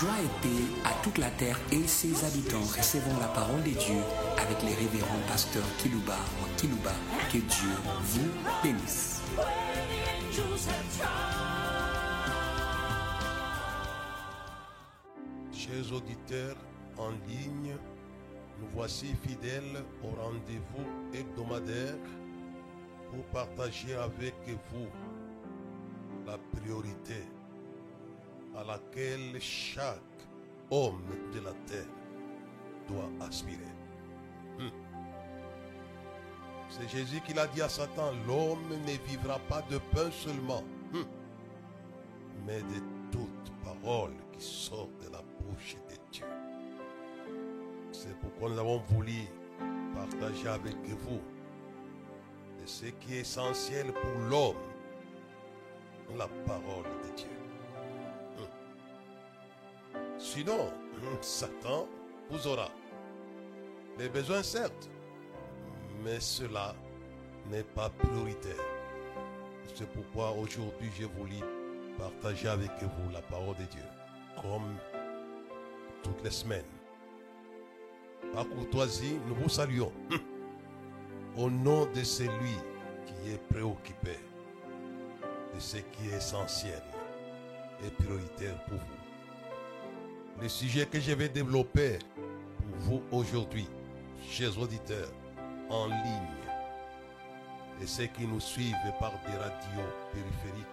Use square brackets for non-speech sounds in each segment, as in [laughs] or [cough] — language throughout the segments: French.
Joie et paix à toute la terre et ses habitants. Recevons la parole de Dieu avec les révérends pasteurs Kilouba ou Kilouba. Que Dieu vous bénisse. Chers auditeurs en ligne, nous voici fidèles au rendez-vous hebdomadaire pour partager avec vous la priorité à laquelle chaque homme de la terre doit aspirer. Hmm. C'est Jésus qui l'a dit à Satan, l'homme ne vivra pas de pain seulement, hmm, mais de toute parole qui sort de la bouche de Dieu. C'est pourquoi nous avons voulu partager avec vous ce qui est essentiel pour l'homme, la parole de Dieu. Sinon, [laughs] Satan vous aura les besoins certes, mais cela n'est pas prioritaire. C'est pourquoi aujourd'hui j'ai voulu partager avec vous la parole de Dieu, comme toutes les semaines. Par courtoisie, nous vous saluons [laughs] au nom de celui qui est préoccupé de ce qui est essentiel et prioritaire pour vous. Le sujet que je vais développer pour vous aujourd'hui, chers auditeurs, en ligne, et ceux qui nous suivent par des radios périphériques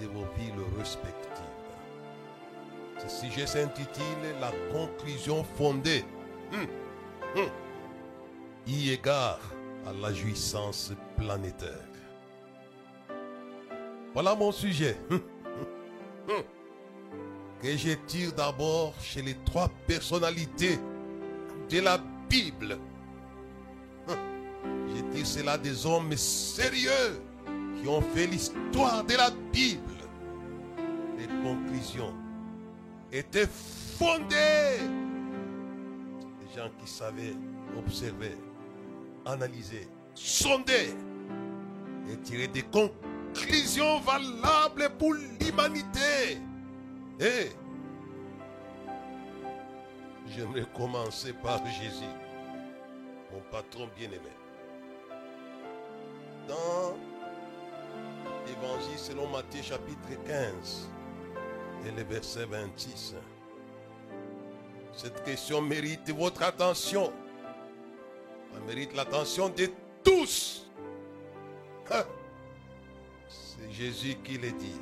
de vos villes respectives. Ce sujet s'intitule La conclusion fondée. Hum, hum, y égard à la jouissance planétaire. Voilà mon sujet. Hum, hum, hum, Que je tire d'abord chez les trois personnalités de la Bible. Hum, Je tire cela des hommes sérieux qui ont fait l'histoire de la Bible. Les conclusions étaient fondées. Des gens qui savaient observer, analyser, sonder et tirer des conclusions valables pour l'humanité. Et j'aimerais commencer par Jésus, mon patron bien-aimé. Dans l'Évangile selon Matthieu chapitre 15 et le verset 26, cette question mérite votre attention. Elle mérite l'attention de tous. C'est Jésus qui le dit.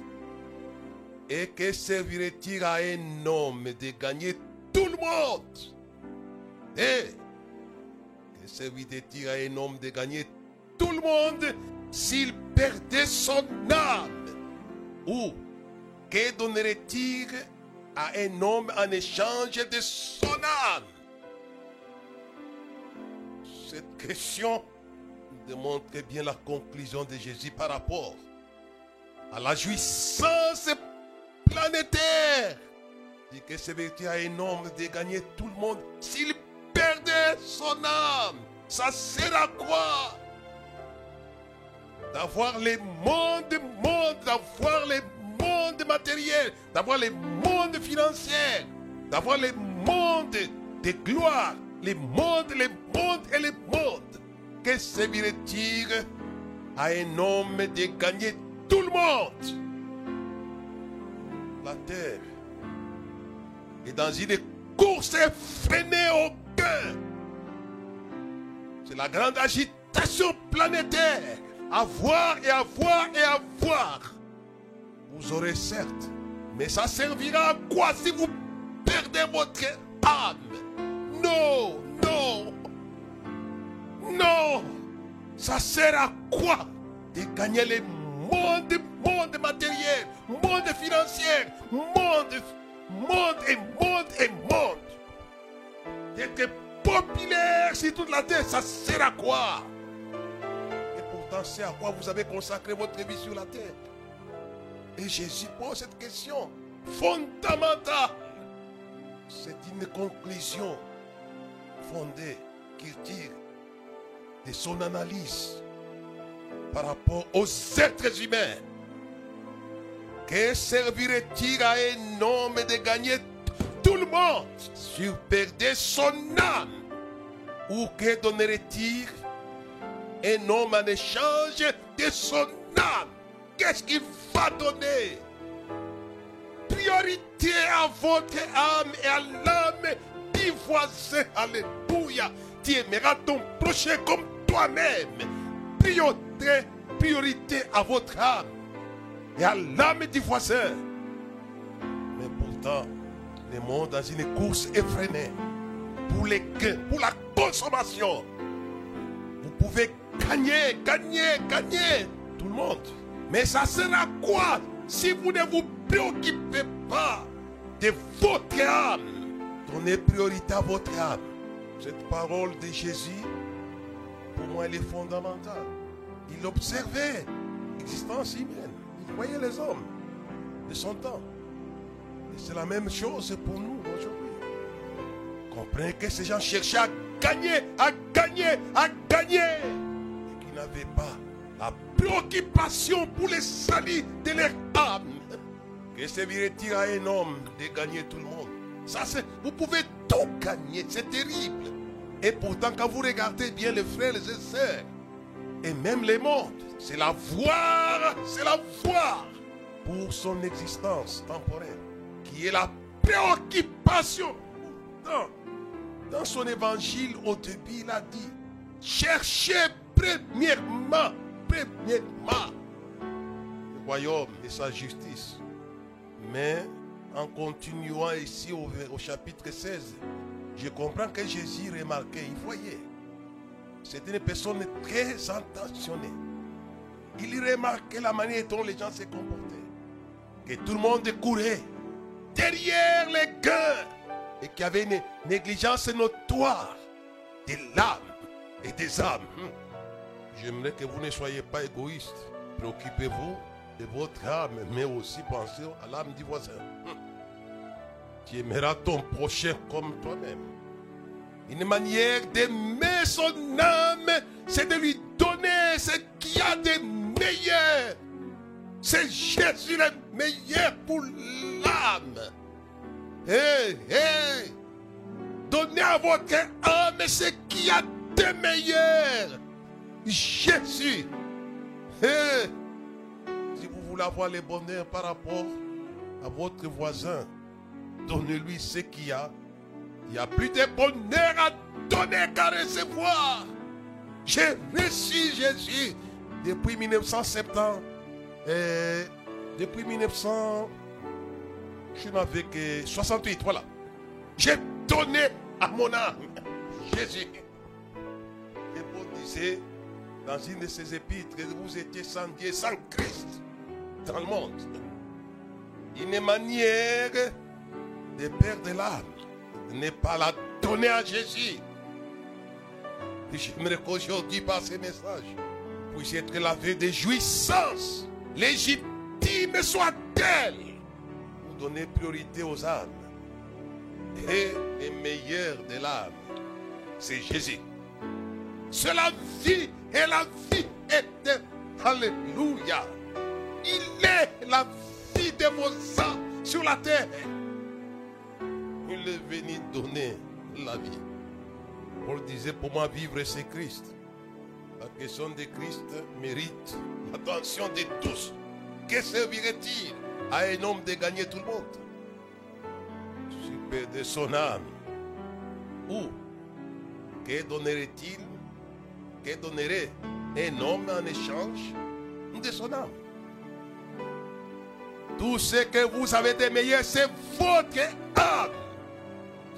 Et que servirait-il à un homme de gagner tout le monde. Et que servirait-il à un homme de gagner tout le monde s'il perdait son âme Ou que donnerait-il à un homme en échange de son âme. Cette question démontre bien la conclusion de Jésus par rapport à la jouissance que c'est vérité à un homme de gagner tout le monde s'il perdait son âme. Ça sert à quoi? D'avoir les mondes, mondes, d'avoir les mondes matériels, d'avoir les mondes financiers, d'avoir les mondes de gloire, les mondes, les mondes et les mondes. Que servirait-il à un homme de gagner tout le monde La terre est dans une course effrénée au cœur. C'est la grande agitation planétaire. Avoir et avoir et avoir. Vous aurez certes, mais ça servira à quoi si vous perdez votre âme? Non, non, non. Ça sert à quoi de gagner les mondes, mondes matériels, mondes financiers, mondes, monde et monde et monde. D'être populaire sur toute la terre, ça sert à quoi? Et pourtant, c'est à quoi vous avez consacré votre vie sur la terre? Et Jésus pose cette question fondamentale. C'est une conclusion fondée qu'il tire de son analyse par rapport aux êtres humains. Que servirait-il à un homme de gagner tout le monde, sur perdait son âme, ou que donnerait-il un homme en échange de son âme? Qu'est-ce qu'il va donner? Priorité à votre âme et à l'âme du voisin. Alléluia. Tu aimeras ton prochain comme toi-même. Priorité, priorité à votre âme et à l'âme du voisin. Mais pourtant, le monde dans une course effrénée pour les gains, pour la consommation. Vous pouvez gagner, gagner, gagner tout le monde. Mais ça sera quoi si vous ne vous préoccupez pas de votre âme? Donnez priorité à votre âme. Cette parole de Jésus, pour moi, elle est fondamentale. Il observait l'existence humaine. Il voyait les hommes de son temps. Et c'est la même chose pour nous aujourd'hui. Comprenez que ces gens cherchaient à gagner, à gagner, à gagner. Et qu'ils n'avaient pas la préoccupation pour les salut de leur âme. Que servirait-il à un homme de gagner tout le monde Ça, c'est, vous pouvez tout gagner, c'est terrible. Et pourtant, quand vous regardez bien les frères et les sœurs, et même les mondes, c'est la voir, c'est la voir pour son existence temporelle, qui est la préoccupation. Dans, son évangile, au début, il a dit, cherchez premièrement, premièrement, le royaume et sa justice. Mais en continuant ici au chapitre 16, je comprends que Jésus remarquait, il voyait. C'était une personne très intentionnée. Il remarquait la manière dont les gens se comportaient. Que tout le monde courait derrière les cœurs et qu'il y avait une négligence notoire de l'âme et des âmes. J'aimerais que vous ne soyez pas égoïste. Préoccupez-vous de votre âme, mais aussi pensez à l'âme du voisin. Tu aimeras ton prochain comme toi-même. Une manière d'aimer son âme, c'est de lui donner ce qu'il y a de meilleur. C'est Jésus le meilleur pour l'âme. Hé, hé, donnez à votre âme ce qu'il y a de meilleur. Jésus. Hé, si vous voulez avoir le bonheur par rapport à votre voisin, donnez-lui ce qu'il y a. Il n'y a plus de bonheur à donner qu'à recevoir. J'ai reçu Jésus depuis 1970. Et depuis 1900, je n'avais que 68, voilà. J'ai donné à mon âme Jésus. Et Paul disait dans une de ses épîtres vous étiez sans Dieu, sans Christ dans le monde. Une manière de perdre l'âme n'est pas la donner à Jésus. J'aimerais qu'aujourd'hui, par ce message, puisse être lavé de jouissance légitime soit-elle. Vous donnez priorité aux âmes. Et le meilleur de l'âme, c'est Jésus. C'est la vie et la vie est Alléluia. Il est la vie de vos âmes sur la terre. Il est venu donner la vie. Paul disait, pour moi, vivre, c'est Christ. La question de Christ mérite l'attention de tous. Que servirait-il à un homme de gagner tout le monde? Super de son âme. Ou que donnerait-il? Que donnerait un homme en échange de son âme? Tout ce que vous avez de meilleur, c'est votre âme.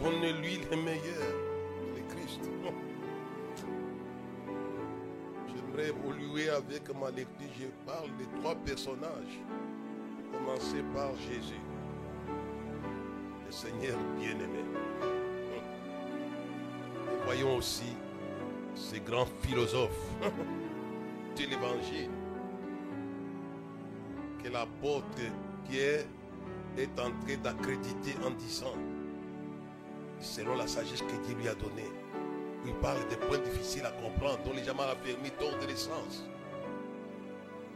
Donnez-lui le meilleur, le Christ. [laughs] J'aimerais évoluer avec ma lecture. Je parle de trois personnages. Commencer par Jésus, le Seigneur bien-aimé. Et voyons aussi ces grands philosophes [laughs] de l'évangile que l'apôtre Pierre est en train d'accréditer en disant selon la sagesse que Dieu lui a donnée. Il parle des points difficiles à comprendre, dont les gens m'ont affermi d'ordre de l'essence.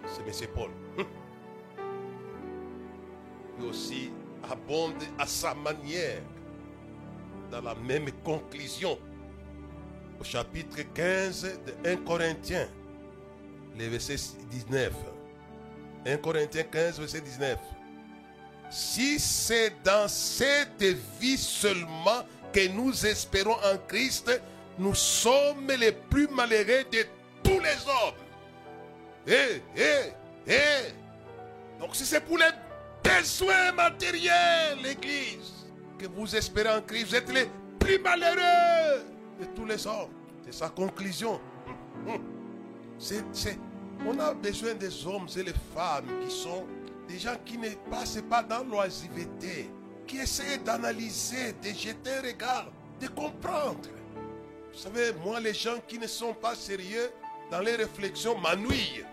C'est M. Paul. Lui aussi abonde à sa manière dans la même conclusion. Au chapitre 15 de 1 Corinthiens, le verset 19. 1 Corinthiens 15, verset 19. Si c'est dans cette vie seulement que nous espérons en Christ, nous sommes les plus malheureux de tous les hommes. Eh, eh, eh. Donc si c'est pour les besoins matériels, l'Église, que vous espérez en Christ, vous êtes les plus malheureux de tous les hommes. C'est sa conclusion. C'est, on a besoin des hommes et des femmes qui sont des gens qui ne passent pas dans l'oisiveté, qui essaient d'analyser, de jeter un regard, de comprendre. Vous savez, moi, les gens qui ne sont pas sérieux dans les réflexions m'ennuient.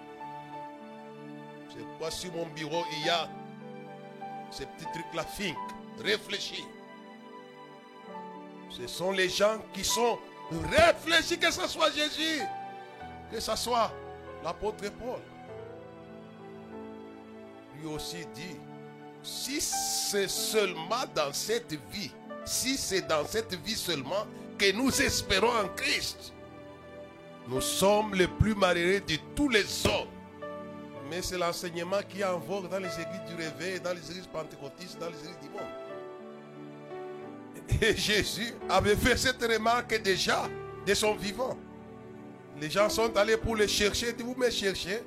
C'est quoi sur mon bureau, il y a ces petits trucs-là, think, réfléchis. Ce sont les gens qui sont réfléchis, que ce soit Jésus, que ce soit l'apôtre Paul. Lui aussi dit, si c'est seulement dans cette vie, si c'est dans cette vie seulement que nous espérons en Christ, nous sommes les plus malheureux de tous les hommes. Mais c'est l'enseignement qui est en vogue dans les églises du réveil, dans les églises pentecôtistes, dans les églises du monde. Et Jésus avait fait cette remarque déjà de son vivant. Les gens sont allés pour le chercher. vous me cherchez,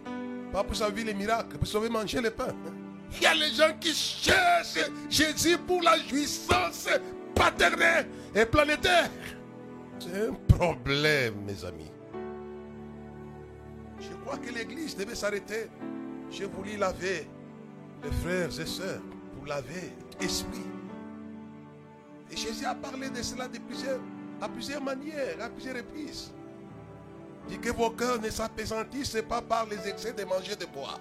pas pour sauver les miracles, pour sauver manger le pain. Il y a les gens qui cherchent Jésus pour la jouissance paternelle et planétaire. C'est un problème, mes amis. Je crois que l'Église devait s'arrêter. Je voulais laver les frères et sœurs pour laver l'esprit. Et Jésus a parlé de cela de plusieurs, à plusieurs manières, à plusieurs reprises. Dit que vos cœurs ne s'apaisantissent pas par les excès de manger de boire.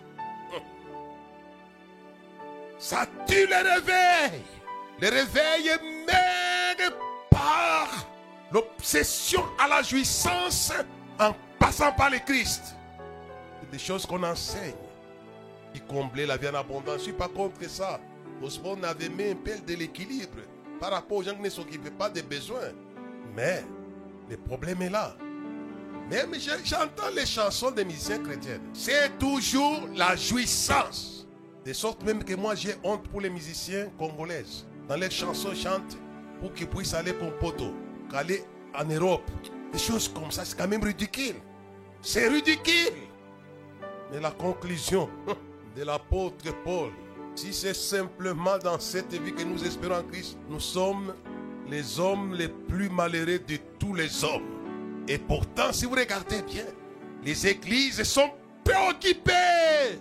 Ça tue le réveil. Le réveil mène par l'obsession à la jouissance en passant par le Christ. C'est des choses qu'on enseigne. Qui combler la vie en abondance. Je ne suis pas contre ça. Osborne avait mis un peu de l'équilibre par rapport aux gens qui ne s'occupaient pas des besoins. Mais le problème est là. Même j'entends les chansons des musiciens chrétiens. C'est toujours la jouissance. De sorte même que moi j'ai honte pour les musiciens congolaises. Dans les chansons, chantent pour qu'ils puissent aller pour Poto, aller en Europe. Des choses comme ça, c'est quand même ridicule. C'est ridicule. Mais la conclusion [laughs] de l'apôtre Paul, si c'est simplement dans cette vie que nous espérons en Christ, nous sommes les hommes les plus malheureux de tous les hommes. Et pourtant, si vous regardez bien, les églises sont préoccupées,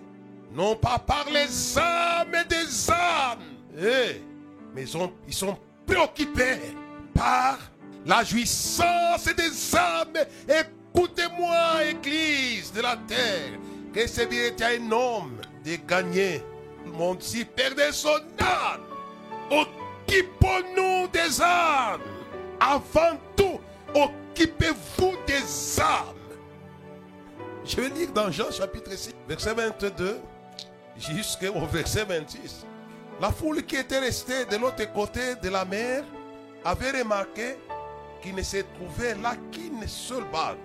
non pas par les âmes des âmes, eh, mais ils sont préoccupés par la jouissance des âmes. Écoutez-moi, Église de la terre, que c'est bien un homme de gagner le monde si perdait son âme. Occupons-nous des âmes. Avant tout, occupez-vous des âmes. Je vais lire dans Jean chapitre 6, verset 22 jusqu'au verset 26. La foule qui était restée de l'autre côté de la mer avait remarqué qu'il ne se trouvait là qu'une seule barque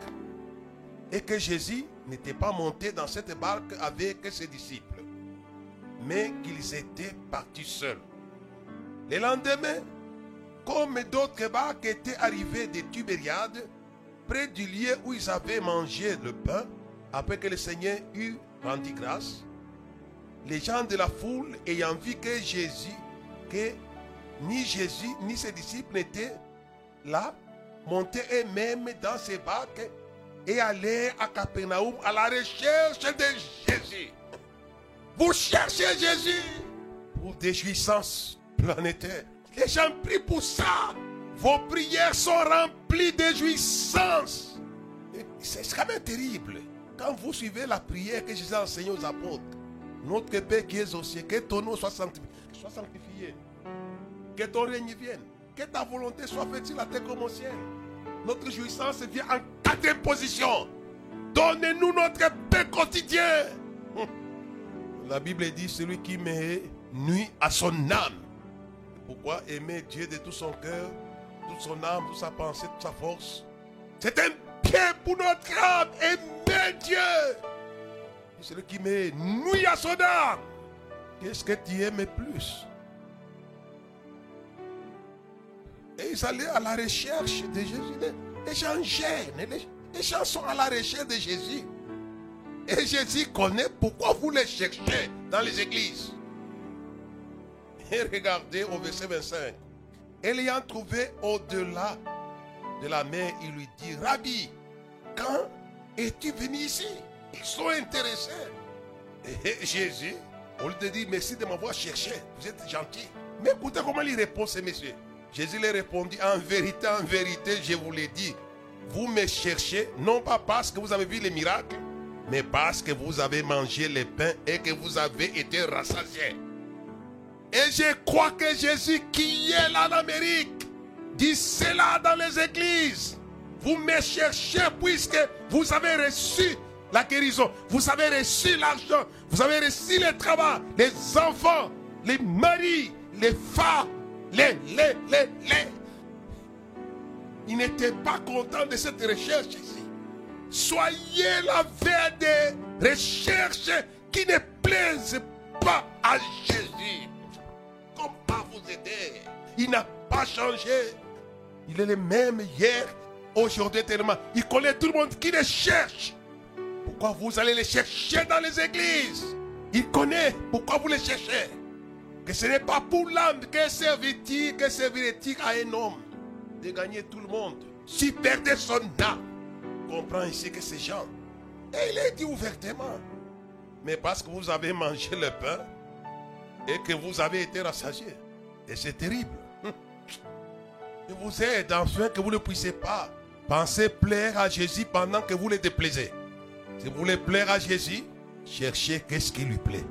et que Jésus n'était pas monté dans cette barque avec ses disciples, mais qu'ils étaient partis seuls. Le lendemain, comme d'autres barques étaient arrivées de Tibériade, près du lieu où ils avaient mangé le pain, après que le Seigneur eut rendu grâce, les gens de la foule ayant vu que Jésus, que ni Jésus ni ses disciples n'étaient là, montaient eux-mêmes dans ces barques et allaient à Capernaum à la recherche de Jésus. Vous cherchez Jésus pour des jouissances planétaires. Les gens prient pour ça. Vos prières sont remplies de jouissances. C'est quand même terrible. Quand vous suivez la prière que Jésus a enseignée aux apôtres, notre Père qui est au ciel, que ton nom soit sanctifié. Que ton règne vienne. Que ta volonté soit faite sur la terre comme au ciel. Notre jouissance vient en quatrième position. Donnez-nous notre paix quotidien. La Bible dit celui qui met nuit à son âme. Pourquoi aimer Dieu de tout son cœur, toute son âme, toute sa pensée, toute sa force? C'est un bien pour notre âme. Aimez Dieu. C'est celui qui nuit à son âme. Qu'est-ce que tu aimes plus? Et ils allaient à la recherche de Jésus. Les gens gênent. Les gens sont à la recherche de Jésus. Et Jésus connaît pourquoi vous les cherchez dans les églises. Et regardez au verset 25. Ayant trouvé au-delà de la mer, il lui dit, Rabbi, quand es-tu venu ici? Ils sont intéressés. Et Jésus, on lui dit, merci de m'avoir cherché, vous êtes gentil. Mais écoutez comment il répond ces messieurs. Jésus leur répondit, en vérité, en vérité, je vous l'ai dit, vous me cherchez, non pas parce que vous avez vu les miracles, mais parce que vous avez mangé les pains et que vous avez été rassasiés. Et je crois que Jésus qui est là en Amérique dit cela dans les églises. Vous me cherchez puisque vous avez reçu la guérison, vous avez reçu l'argent, vous avez reçu le travail, les enfants, les maris, les femmes, les, les, les, les. Il n'était pas content de cette recherche ici. Soyez la veille des recherches qui ne plaisent pas à Jésus. Comment vous aider Il n'a pas changé. Il est le même hier, aujourd'hui tellement. Il connaît tout le monde qui le cherche. Pourquoi vous allez les chercher dans les églises Il connaît pourquoi vous les cherchez. Que ce n'est pas pour l'âme que servit-il, que servirait-il à un homme de gagner tout le monde. Si perdait son âme, comprend ici que ces gens, et il est dit ouvertement, mais parce que vous avez mangé le pain et que vous avez été rassasié. Et c'est terrible. [laughs] Je vous aide enfin que vous ne puissiez pas penser plaire à Jésus pendant que vous le déplaisez. Si vous voulez plaire à Jésus, cherchez qu'est-ce qui lui plaît.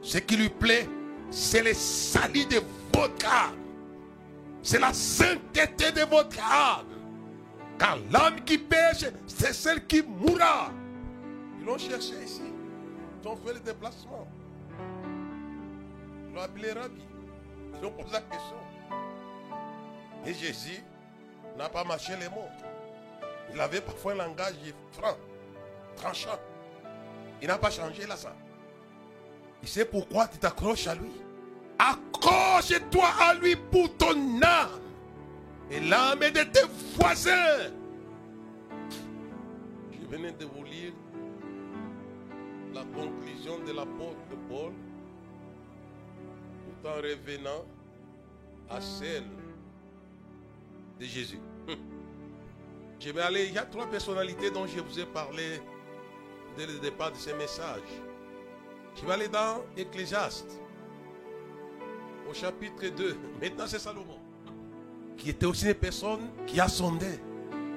Ce qui lui plaît, c'est le salut de votre âme. C'est la sainteté de votre âme. Car l'âme qui pêche, c'est celle qui mourra. Ils l'ont cherché ici. Ils ont fait le déplacement. Ils l'ont appelé Rabbi. Ils ont posé la question. Et Jésus n'a pas marché les mots. Il avait parfois un langage franc, tranchant. Il n'a pas changé là ça. Il sait pourquoi tu t'accroches à lui. Accroche-toi à lui pour ton âme et l'âme de tes voisins. Je venais de vous lire la conclusion de l'apôtre Paul tout en revenant à celle de Jésus. Je vais aller, il y a trois personnalités dont je vous ai parlé le départ de ce message. Je vais aller dans Ecclésiaste, au chapitre 2. Maintenant, c'est Salomon, qui était aussi une personne qui a sondé.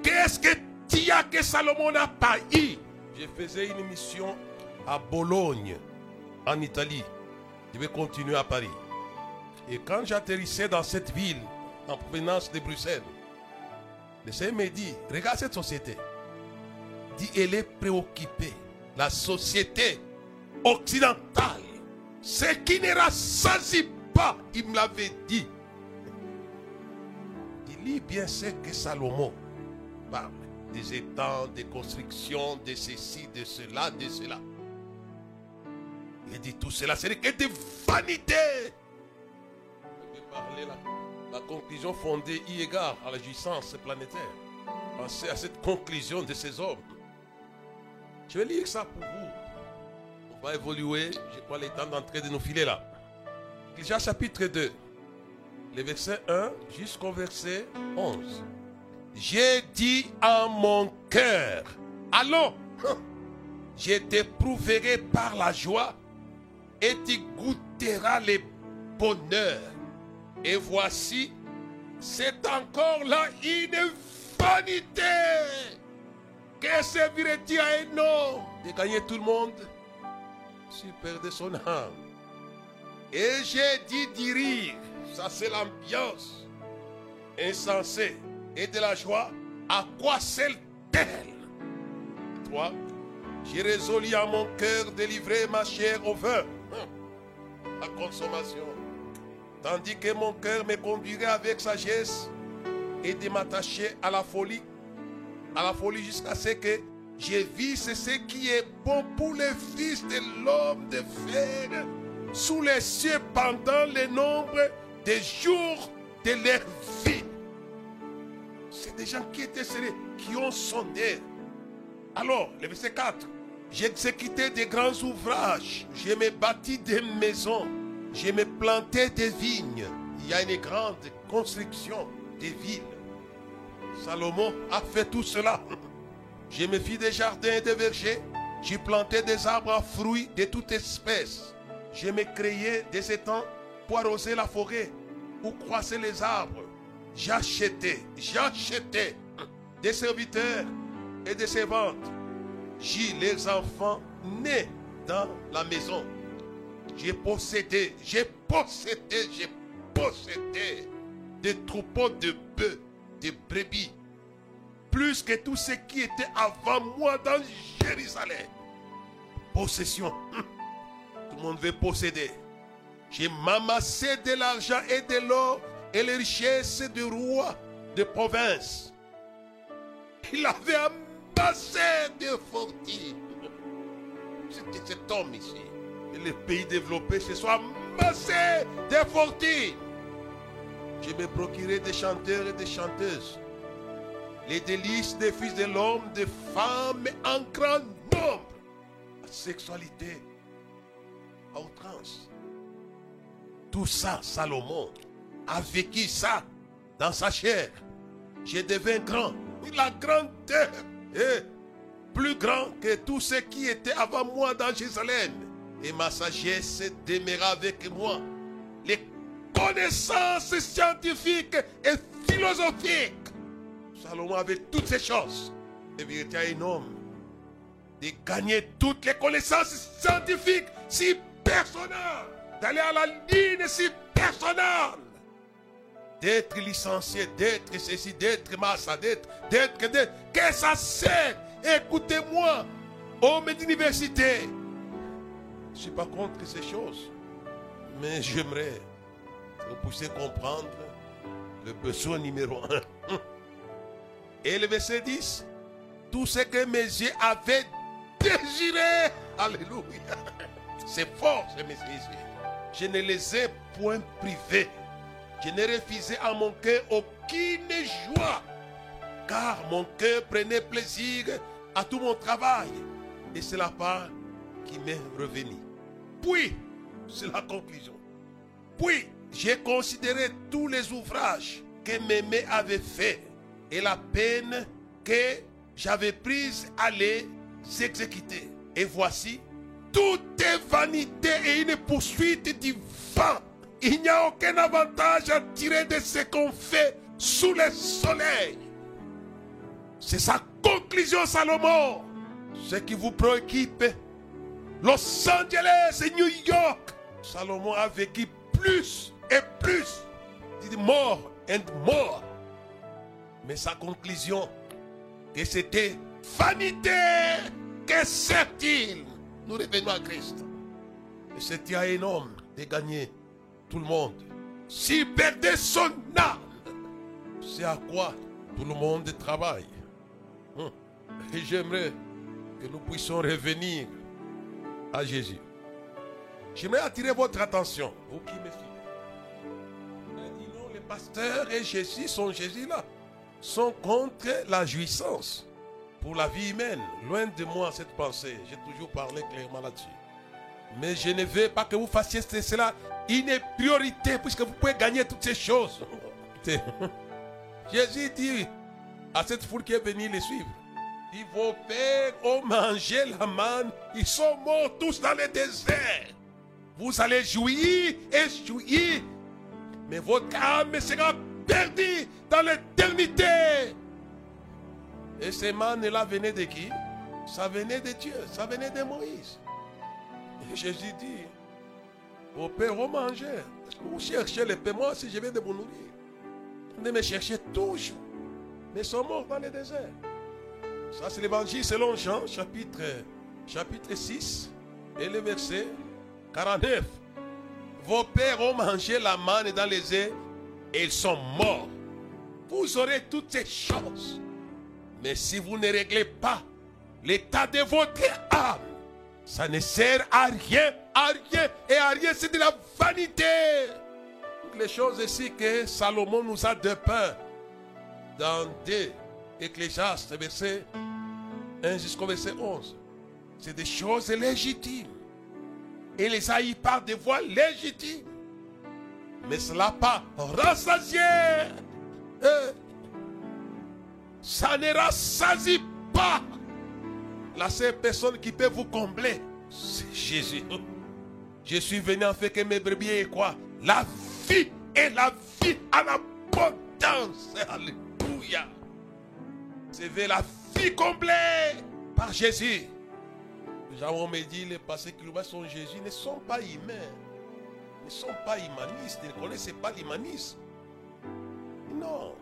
Qu'est-ce que tu as que Salomon n'a pas eu Je faisais une mission à Bologne, en Italie. Je vais continuer à Paris. Et quand j'atterrissais dans cette ville, en provenance de Bruxelles, le Seigneur me dit, regarde cette société. Dit, elle est préoccupée. La société occidentale, ce qui ne rassasie pas, il me l'avait dit. Il lit bien ce que Salomon parle. Des étangs, des constructions, de ceci, de cela, de cela. Il dit tout cela, c'est que des vanités. Je vais parler là la conclusion fondée y égard à la jouissance planétaire. Pensez à cette conclusion de ces hommes. Je vais lire ça pour vous. On va évoluer. Je crois le temps d'entrer de nous filer là. Déjà chapitre 2. Le verset 1 jusqu'au verset 11. J'ai dit à mon cœur, allons, je t'éprouverai par la joie et tu goûteras les bonheurs et voici, c'est encore là une vanité. Que servirait-il à un homme? De gagner tout le monde. Super de son âme. Et j'ai dit d'y rire, ça c'est l'ambiance. Insensée et de la joie. À quoi sert-elle? Toi, j'ai résolu à mon cœur de livrer ma chair au vin, la consommation. Tandis que mon cœur me conduirait avec sagesse et de m'attacher à la folie, à la folie jusqu'à ce que vu c'est ce qui est bon pour les fils de l'homme de faire sous les cieux pendant le nombre des jours de leur vie. C'est des gens qui étaient serrés, qui ont sondé. Alors, le verset 4. J'ai exécuté des grands ouvrages. J'ai me bâti des maisons. J'ai me planté des vignes. Il y a une grande construction des villes. Salomon a fait tout cela. J'ai me fis des jardins et des vergers. J'ai planté des arbres à fruits de toute espèce. J'ai me créé des étangs pour arroser la forêt, pour croiser les arbres. J'ai acheté des serviteurs et des servantes. J'ai les enfants nés dans la maison. J'ai possédé, j'ai possédé, j'ai possédé des troupeaux de bœufs, de brebis, plus que tout ce qui était avant moi dans Jérusalem. Possession. Tout le monde veut posséder. J'ai m'amassé de l'argent et de l'or et les richesses du roi de province. Il avait amassé de fortitudes. C'était cet homme ici. Et les pays développés se sont amassés de fortitudes. Je me procurais des chanteurs et des chanteuses. Les délices des fils de l'homme, des femmes en grand nombre. La sexualité à outrance. Tout ça, Salomon a vécu ça dans sa chair. Je deviens grand. La grandeur est plus grand que tout ce qui était avant moi dans Jérusalem. Et ma sagesse demeura avec moi. Connaissances scientifiques et philosophiques. Salomon avait toutes ces choses. Et il était un homme de gagner toutes les connaissances scientifiques si personnelles, d'aller à la ligne si personnelle, d'être licencié, d'être ceci, d'être massa, d'être, d'être, d'être. Que ça sert? Écoutez-moi, homme d'université. Je ne suis pas contre ces choses, mais j'aimerais vous puissiez comprendre le besoin numéro un. [laughs] Et le verset 10, tout ce que mes yeux avaient désiré, alléluia, [laughs] c'est fort, mes yeux. Je ne les ai point privés. Je n'ai refusé à mon cœur aucune joie, car mon cœur prenait plaisir à tout mon travail. Et c'est la part qui m'est revenue. Puis, c'est la conclusion. Puis, j'ai considéré tous les ouvrages que Mémé avait faits et la peine que j'avais prise à les exécuter. Et voici, tout est vanité et une poursuite du vent. Il n'y a aucun avantage à tirer de ce qu'on fait sous le soleil. C'est sa conclusion, Salomon. Ce qui vous préoccupe, Los Angeles et New York. Salomon a vécu plus et plus. Il dit more and more. Mais sa conclusion, que c'était vanité, que c'est-il Nous revenons à Christ. Et c'était homme de gagner tout le monde. Si perdait son âme, c'est à quoi tout le monde travaille. Hum. Et j'aimerais que nous puissions revenir à Jésus. J'aimerais attirer votre attention. Dit pasteurs et Jésus sont Jésus là sont contre la jouissance pour la vie humaine. Loin de moi cette pensée. J'ai toujours parlé clairement là-dessus. Mais je ne veux pas que vous fassiez cela une priorité puisque vous pouvez gagner toutes ces choses. [laughs] Jésus dit à cette foule qui est venue les suivre. Il vos pères ont mangé la manne, ils sont morts tous dans le désert. Vous allez jouir et jouir, mais votre âme sera perdu dans l'éternité. Et ces mannes-là venaient de qui? Ça venait de Dieu, ça venait de Moïse. Et Jésus dit, vos pères ont mangé. Vous cherchez le paiement si je viens de vous nourrir? Vous me chercher toujours. Mais sont morts dans le désert. Ça, c'est l'évangile selon Jean, chapitre, chapitre 6, et le verset 49. Vos pères ont mangé la manne dans les airs et ils sont morts. vous aurez toutes ces choses. Mais si vous ne réglez pas l'état de votre âme, ça ne sert à rien, à rien et à rien, c'est de la vanité. Toutes les choses ici que Salomon nous a dépeint dans des Ecclésiastes, verset 1 jusqu'au verset 11, c'est des choses légitimes. Et les haïs par des voies légitimes. Mais cela pas rassasié. Euh, ça ne rassasie pas. La seule personne qui peut vous combler, c'est Jésus. Je suis venu en fait que mes brebis aient quoi? La vie et la vie à l'abondance. Alléluia. C'est la vie comblée par Jésus. Les gens vont me dit les passés qui sont Jésus ne sont pas humains. Ne sont pas humanistes. Ils ne connaissent pas l'humanisme. Non.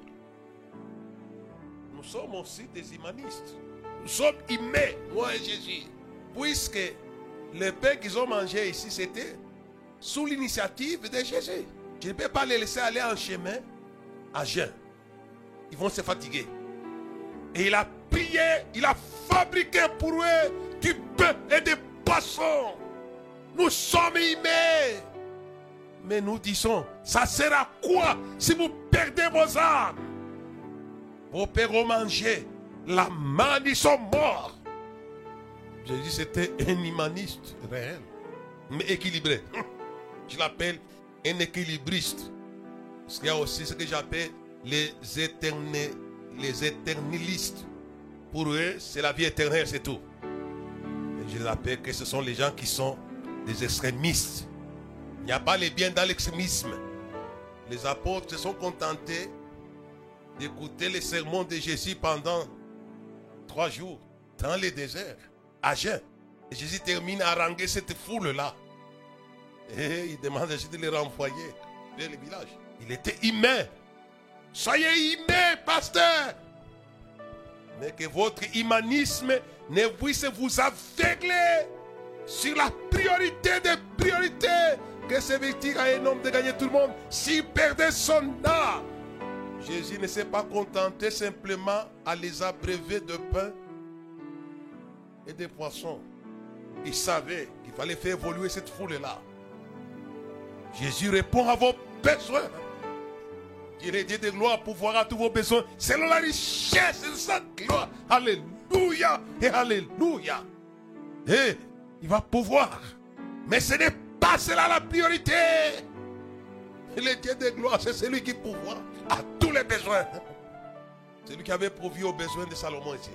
Nous sommes aussi des humanistes. Nous sommes humains, moi et Jésus. Puisque le pain qu'ils ont mangé ici, c'était sous l'initiative de Jésus. Je ne peux pas les laisser aller en chemin à jeun. Ils vont se fatiguer. Et il a prié, il a fabriqué pour eux du pain et des poissons. Nous sommes humains. Mais nous disons, ça sert à quoi si vous perdez vos âmes? Vos pères ont mangé. La manne, ils sont morts. Jésus, c'était un humaniste réel, mais équilibré. Je l'appelle un équilibriste. Parce qu'il y a aussi ce que j'appelle les, éternels, les éternilistes. Pour eux, c'est la vie éternelle, c'est tout. Je les appelle que ce sont les gens qui sont des extrémistes. Il n'y a pas les biens dans l'extrémisme. Les apôtres se sont contentés d'écouter les sermons de Jésus pendant trois jours dans le désert, à jeun. Et Jésus termine à haranguer cette foule-là. Et il demande à Jésus de les renvoyer vers le village. Il était humain. Soyez humain, pasteur. Mais que votre humanisme ne puisse vous aveugler sur la priorité des priorités que c'est victime à un homme de gagner tout le monde s'il perdait son âme. Jésus ne s'est pas contenté simplement à les abreuver de pain et de poissons. Il savait qu'il fallait faire évoluer cette foule-là. Jésus répond à vos besoins. Il est Dieu de gloire pour voir à tous vos besoins selon la richesse de sa gloire. Alléluia et Alléluia. Et il va pouvoir. Mais ce n'est pas cela la priorité. Le Dieu de gloire, c'est celui qui pouvoir à tous les besoins. C'est lui qui avait pourvu aux besoins de Salomon ici.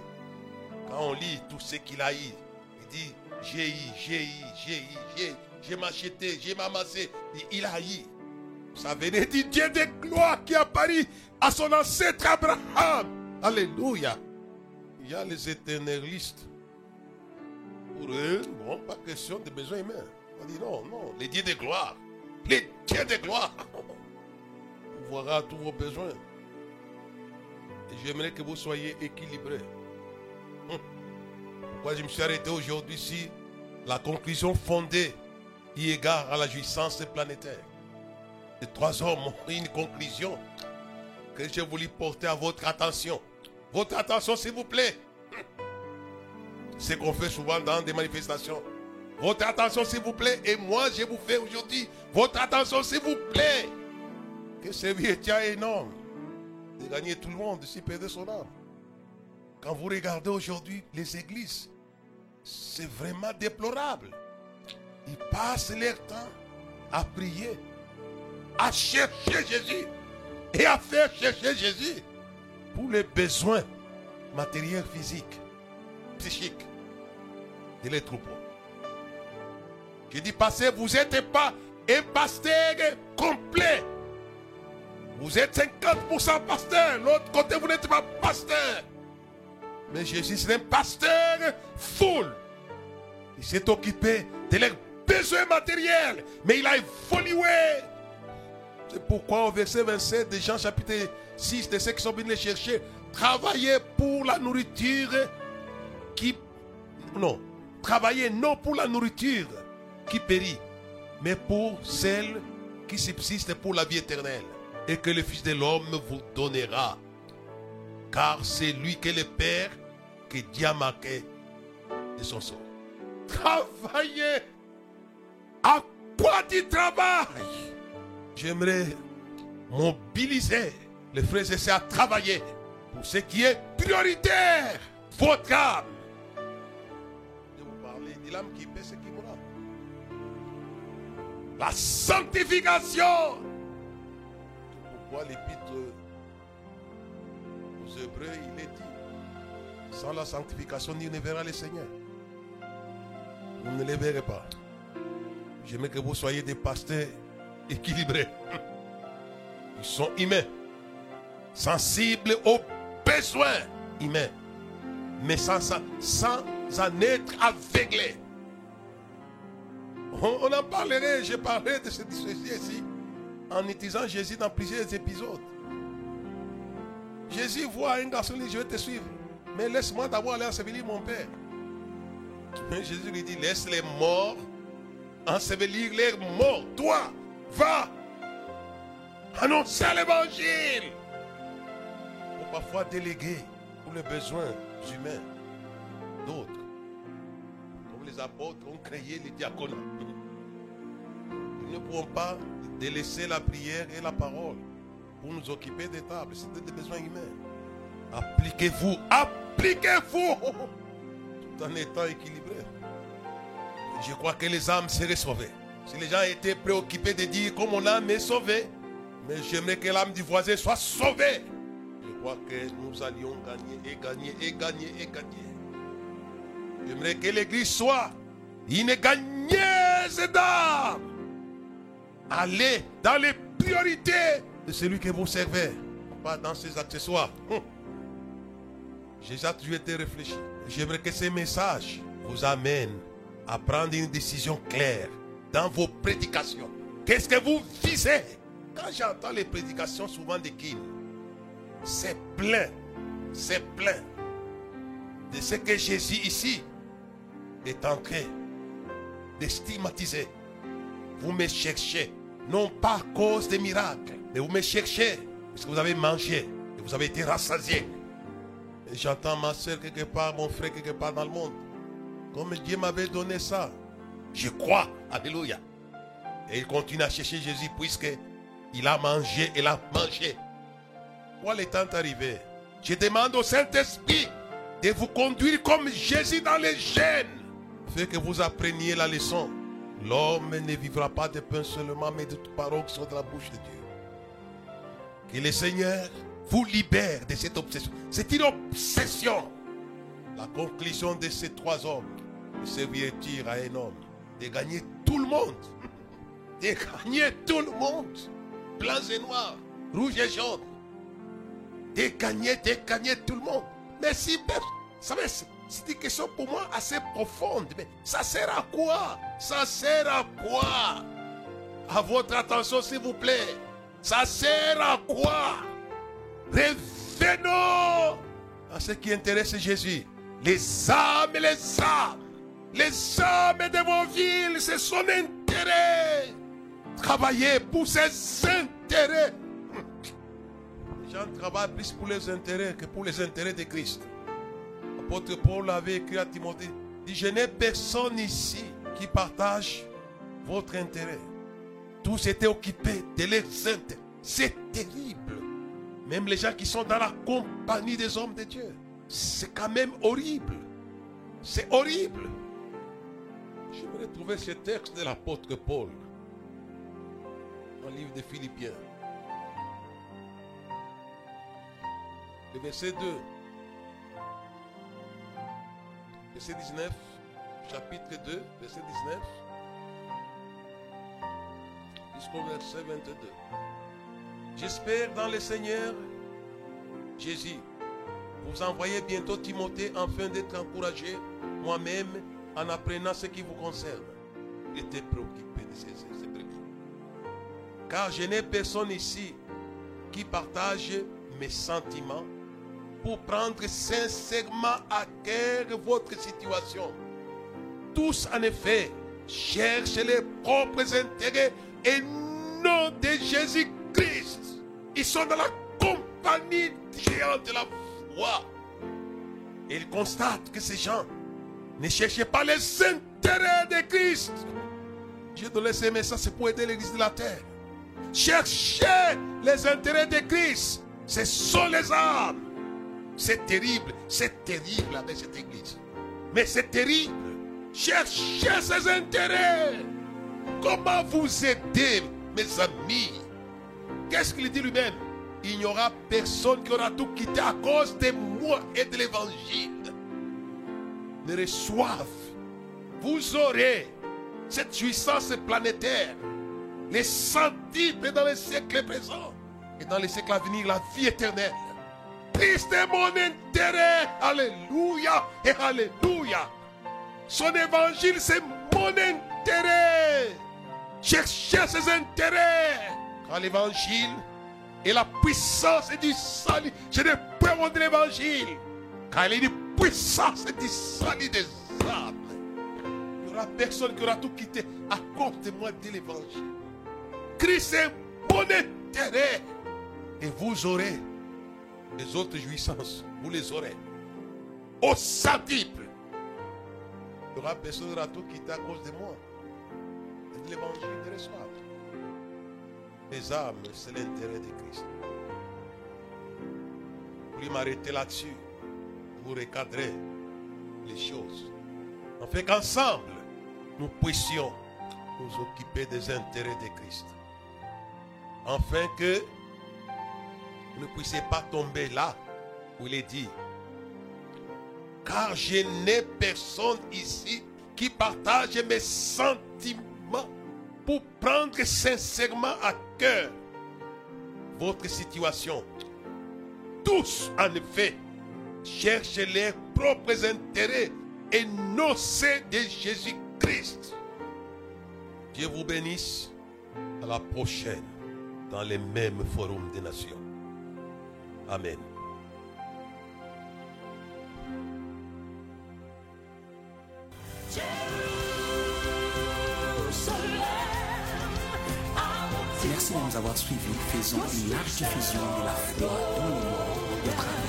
Quand on lit tout ce qu'il a eu, il dit j'ai eu, j'ai eu, j'ai eu, j'ai j'ai m'acheté, j'ai m'amassé. Il a eu. Ça venait du Dieu de gloire qui apparut à son ancêtre Abraham. Alléluia. Il y a les éternistes. Pour eux, bon, pas question de besoins humains. On dit non, non, les dieux de gloire. Les dieux de gloire. [laughs] Vous verra tous vos besoins. Et j'aimerais que vous soyez équilibrés. Hum. Pourquoi je me suis arrêté aujourd'hui ici La conclusion fondée, y égard à la jouissance planétaire? Trois hommes ont une conclusion que j'ai voulu porter à votre attention. Votre attention, s'il vous plaît. C'est qu'on fait souvent dans des manifestations. Votre attention, s'il vous plaît. Et moi, je vous fais aujourd'hui. Votre attention, s'il vous plaît. Que ce est énorme. De gagner tout le monde, de s'y perdre son âme. Quand vous regardez aujourd'hui les églises, c'est vraiment déplorable. Ils passent leur temps à prier, à chercher Jésus et à faire chercher Jésus pour les besoins matériels, physiques, psychiques de les troupeaux. Je dis, pasteur, vous n'êtes pas un pasteur complet. Vous êtes 50% pasteur. L'autre côté, vous n'êtes pas pasteur. Mais Jésus, c'est un pasteur full. Il s'est occupé de leurs besoins matériels. Mais il a évolué. Pourquoi au verset 27 de Jean chapitre 6, de ceux qui sont venus les chercher, travaillez pour la nourriture qui... Non, travaillez non pour la nourriture qui périt, mais pour celle qui subsiste pour la vie éternelle. Et que le Fils de l'homme vous donnera car c'est lui qui est le Père que Dieu a marqué de son sort. Travailler. À quoi tu travailles? J'aimerais mobiliser les frères et sœurs à travailler pour ce qui est prioritaire. Votre âme. Je vous parler de l'âme qui paie ce qui mourra. La sanctification. Pourquoi l'épître aux Hébreux, il est dit, sans la sanctification, ni ne verra le Seigneur. Vous ne les verrez pas. J'aimerais que vous soyez des pasteurs équilibrés. Ils sont humains, sensibles aux besoins humains, mais sans, sans en être aveuglés. On, en parlerait, j'ai parlé de cette ici en utilisant Jésus dans plusieurs épisodes. Jésus voit un garçon, il dit, je vais te suivre. Mais laisse-moi d'abord aller ensevelir mon père. Jésus lui dit, laisse les morts ensevelir les morts. Toi, va annoncer l'évangile. Pour parfois déléguer pour les besoins humains d'autres. Comme les apôtres ont créé les diaconats. Nous ne pouvons pas délaisser la prière et la parole pour nous occuper des tables. C'est des besoins humains. Appliquez-vous, appliquez-vous tout en étant équilibré. Je crois que les âmes seraient sauvées. Si les gens étaient préoccupés de dire comment mon âme est sauvée, mais j'aimerais que l'âme du voisin soit sauvée. Je crois que nous allions gagner et gagner et gagner et gagner. J'aimerais que l'église soit une gagneuse d'âme. Allez dans les priorités de celui que vous servez, pas dans ses accessoires. Hum. J'ai toujours été réfléchi. J'aimerais que ces messages vous amènent à prendre une décision claire dans vos prédications. Qu'est-ce que vous visez? Quand j'entends les prédications souvent de Kim, c'est plein, c'est plein de ce que Jésus ici est en train de stigmatiser. Vous me cherchez, non pas à cause des miracles, mais vous me cherchez parce que vous avez mangé et vous avez été rassasié. J'entends ma soeur quelque part, mon frère quelque part dans le monde. Comme Dieu m'avait donné ça. Je crois. Alléluia. Et il continue à chercher Jésus puisque il a mangé, il a mangé. Voilà le temps arrivé? Je demande au Saint-Esprit de vous conduire comme Jésus dans les gènes. Fait que vous appreniez la leçon. L'homme ne vivra pas de pain seulement, mais de toutes paroles qui de la bouche de Dieu. Que le Seigneur vous libère de cette obsession. C'est une obsession. La conclusion de ces trois hommes servir à un homme, de gagner tout le monde, [laughs] de gagner tout le monde, blancs et noirs, rouges et jaunes, de gagner, de gagner tout le monde. Mais si, ça c'est une question pour moi assez profonde, mais ça sert à quoi? Ça sert à quoi? À votre attention, s'il vous plaît. Ça sert à quoi? Revenons à ce qui intéresse Jésus. Les âmes les âmes les hommes de vos villes, c'est son intérêt. Travaillez pour ses intérêts. Les gens travaillent plus pour les intérêts que pour les intérêts de Christ. L'apôtre Paul avait écrit à Timothée, je n'ai personne ici qui partage votre intérêt. Tous étaient occupés de leurs intérêts. C'est terrible. Même les gens qui sont dans la compagnie des hommes de Dieu. C'est quand même horrible. C'est horrible. J'aimerais trouver ce texte de l'apôtre Paul dans le livre de Philippiens. Le verset 2. Verset 19. Chapitre 2, verset 19. Jusqu'au verset 22. J'espère dans le Seigneur Jésus vous envoyez bientôt Timothée afin d'être encouragé moi-même en apprenant ce qui vous concerne. Était préoccupé de ces, ces, Car je n'ai personne ici qui partage mes sentiments pour prendre sincèrement à cœur votre situation. Tous, en effet, cherchent les propres intérêts et non de Jésus-Christ. Ils sont dans la compagnie géante de la voit. Et il constate que ces gens ne cherchaient pas les intérêts de Christ. J'ai donné ces messages, c'est pour aider l'église de la terre. Cherchez les intérêts de Christ. Ce sont les âmes. C'est terrible, c'est terrible avec cette église. Mais c'est terrible. Cherchez ses intérêts. Comment vous aider, mes amis? Qu'est-ce qu'il dit lui-même? Il n'y aura personne qui aura tout quitté à cause de moi et de l'évangile. Ne reçoivent. Vous aurez cette puissance planétaire, les centiples dans les siècles présents et dans les siècles à venir, la vie éternelle. Christ est mon intérêt. Alléluia et Alléluia. Son évangile, c'est mon intérêt. Cherchez ses intérêts. Car l'évangile est la puissance du salut. Je ne peux de l'évangile. Car il est une puissance du salut des âmes. Il n'y aura personne qui aura tout quitté à cause de moi de l'évangile. Christ est mon intérêt. Et vous aurez les autres jouissances. Vous les aurez. Au centuple. Il n'y aura personne qui aura tout quitté à cause de moi. Et de l'évangile de reçoivent. Les âmes, c'est l'intérêt de Christ. Vous voulez m'arrêter là-dessus? Vous recadrer les choses. Fait qu'ensemble, nous puissions nous occuper des intérêts de Christ. Afin que vous ne puissiez pas tomber là où il est dit. Car je n'ai personne ici qui partage mes sentiments pour prendre sincèrement à cœur votre situation. Tous, en effet, cherchent leurs propres intérêts et non ceux de Jésus-Christ. Dieu vous bénisse. À la prochaine dans les mêmes forums des nations. Amen. Merci de nous avoir suivis. Faisons une large diffusion de la foi dans le monde